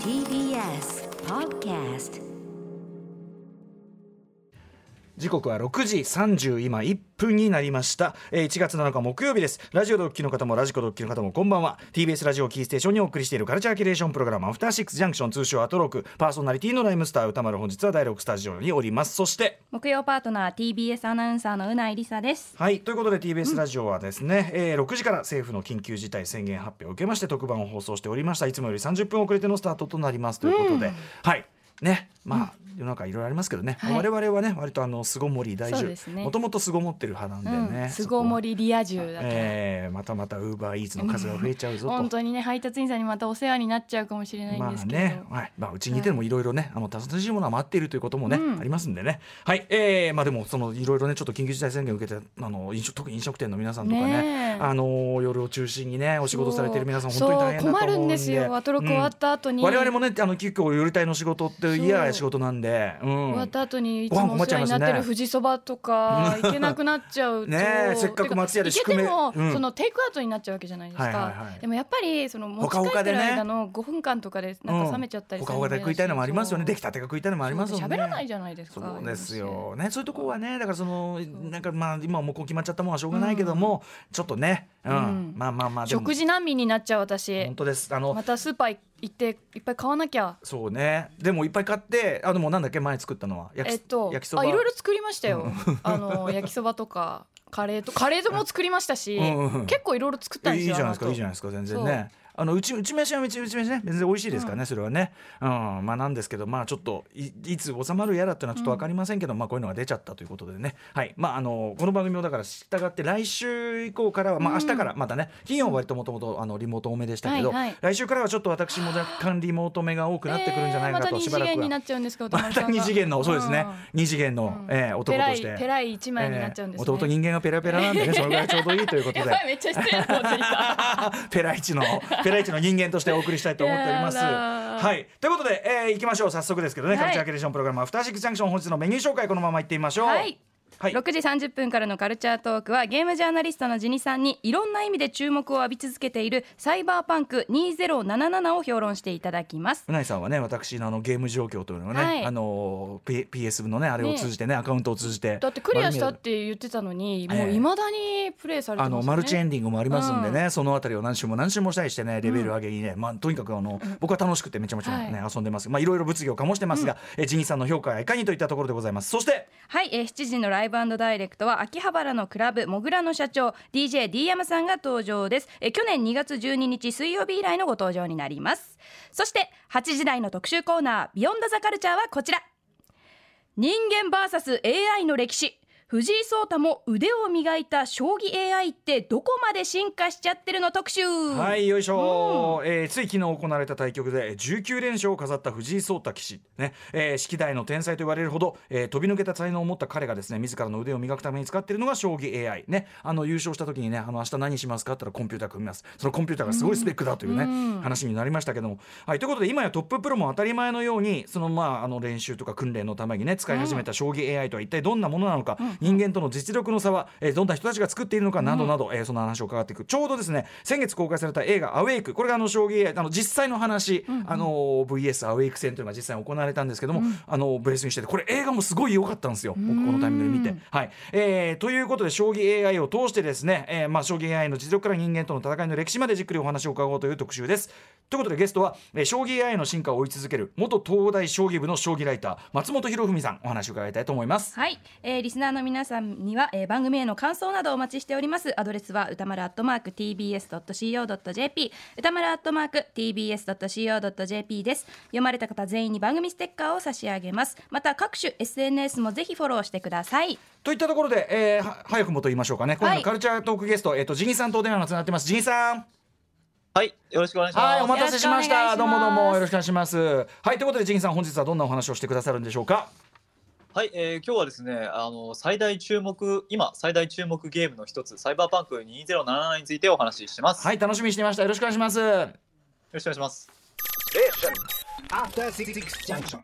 TBS Podcast 時刻は6時30今1分になりました、えー1月7日木曜日です。ラジオドッキの方もラジコドッキの方もこんばんは。TBS ラジオキーステーションにお送りしているカルチャーキュレーションプログラムアフターシックスジャンクション通称アトロークパーソナリティのライムスター歌丸本日は第6スタジオにおります。そして。木曜パートナー TBS アナウンサーのうないりさです。はい。ということで TBS ラジオはですね、えー6時から政府の緊急事態宣言発表を受けまして特番を放送しておりました。いつもより30分遅れてのスタートとなりますということで、はい。ねまあ、世の中いろいろありますけどね、はい。我々はね割とあの巣ごもり大丈そうですね。夫もともと巣ごもってる派なんでね、巣ごもりリア充だから、えーまたまたウーバーイーツの数が増えちゃうぞと。本当にね配達員さんにまたお世話になっちゃうかもしれないんまあですけど、ね、はい、まあうちにいてもい。ろいろね、あの楽しいものは待っているということもね、うん。ありますんでね。はい、えー、まあでもそのいろいろねちょっと緊急事態宣言を受けてあの飲食特に飲食店の皆さんとかね、あの夜を中心にねお仕事されている皆さん本当に大変だと思うんで。そう困るんですよ。アトロク終わった後に、我々もねあの結構夜帯の仕事って嫌な仕事なんで、うん、終わった後にいつもお世話になってる富士そばとか行けなくなっちゃうと。ねえせっかく松屋でてか行けても、宿命。うん。そのテイクアウトになっちゃうわけじゃないですか、はいはいはい。でもやっぱりその持ち帰ってる間の5分間とかでなんか冷めちゃったりするほかほかで食いたいのもありますよね。できたてが食いたいのもありますよね。喋らないじゃないですか。そうですよね。そういうとこはねだからそのなんかまあ今はもうこう決まっちゃったものはしょうがないけども、ちょっとね、うん。うん。まあまあまあ食事難民になっちゃう私。本当です。あの、またスーパー行っていっぱい買わなきゃ。そうね。でもいっぱい買ってあでもなんだっけ？前作ったのは。焼き,、えっと焼きそば。あいろいろ作りましたよ、あの 焼きそばとかカレーとカレーも作りましたし、うんうん結構いろいろ作ったんですよいいじゃないですかいいじゃないですか全然ねあのうちうち飯はうちうち飯ね。全然美味しいですからね、それはね。うん。まあなんですけどまあちょっといいつ収まるやらっていうのはちょっとわかりませんけど、まあこういうのが出ちゃったということでね。はい。まああのこの番組もだから従って来週以降からはまあ明日からまたね金曜は割ともともとあのリモート多めでしたけど、はいはい。来週からはちょっと私も若干リモート目が多くなってくるんじゃないかと、しばらくは。また二次元のそうですね、ん。二次元の、えー男として。ペライ一枚になっちゃうんですね、えー弟人間がペラペラなんでねそれぐらいちょうどいいということで。めっちゃ失礼なこと言った。ペライチのペライチの人間としてお送りしたいと思っております。はい。ということで、えー、行きましょう。早速ですけどね、はい。カルチャーキュレーションプログラムアフターシックスジャンクション本日のメニュー紹介このまま行ってみましょう。はいはい。6時30分からのカルチャートークはゲームジャーナリストのジニさんにいろんな意味で注目を浴び続けているサイバーパンク2077を評論していただきます。うないさんはね私のあのゲーム状況というのをね、はい。あの P- PS のねあれを通じてねアカウントを通じて。だってクリアしたって言ってたのに、ええもういまだにプレイされてますよね。あのマルチエンディングもありますんでね、そのあたりを何周も何周もしたりしてねレベル上げにね、まあ、とにかくあの、僕は楽しくてめちゃめちゃね、は遊んでます。まあいろいろ物議を醸してますが、えジニーさんの評価はいかにといったところでございます。そして。はい、えー、7時のライブダイレクトは秋葉原のクラブモグラの社長 DJDM さんが登場です、え去年2月12日水曜日以来のご登場になります。そして8時台の特集コーナービヨンドザカルチャーはこちら。人間 VSAI の歴史。藤井聡太も腕を磨いた将棋 AI ってどこまで進化しちゃってるの特集。はいよいしょ、えーつい昨日行われた対局でえー19連勝を飾った藤井聡太棋士。ね、えー式代の天才と言われるほど、えー飛び抜けた才能を持った彼がですね自らの腕を磨くために使っているのが将棋 AI ね。あの優勝した時にねあの明日何しますか？って言ったらコンピューター組みますそのコンピューターがすごいスペックだというね、話になりましたけども。はいということで今やトッププロも当たり前のようにそのまああの練習とか訓練のためにね使い始めた将棋 AI とは一体どんなものなのか、人間との実力の差は、えーどんな人たちが作っているのかなどなど、えーその話を伺っていく。ちょうどですね先月公開された映画「アウェイク」これがあの将棋あの実際の話、あの VS アウェイク戦というのが実際に行われたんですけども、あのベースにしててこれ映画もすごい良かったんですよ僕このタイミングで見て。はい。えーということで将棋 AI を通してですね、えーまあ、将棋 AI の実力から人間との戦いの歴史までじっくりお話を伺おうという特集です。ということでゲストは、えー将棋 AI の進化を追い続ける元東大将棋部の将棋ライター松本博文さんお話を伺いたいと思います。はい、えーリスナーの皆さんには、えー番組への感想などお待ちしております。アドレスは歌丸アットマーク tbs.co.jp 歌丸アットマーク tbs.co.jp です。読まれた方全員に番組ステッカーを差し上げます。また各種 SNS もぜひフォローしてください。といったところで、えーは早くもと言いましょうかね。今夜はいのカルチャートークゲスト、えー、とジニーさんとお電話がつながってます。ジニーさん。はい、よろしくお願いします。はいお待たせしましよろしくお願いします。たどうもどうもよろしくお願いします。はいということでジニーさん本日はどんなお話をしてくださるんでしょうか？はい、えー今日はですね、あの最大注目、今最大注目ゲームの一つ、サイバーパンク2077についてお話しします。、はいい楽しみにしていましたよろしくお願いしますよろしくお願いします。Junction.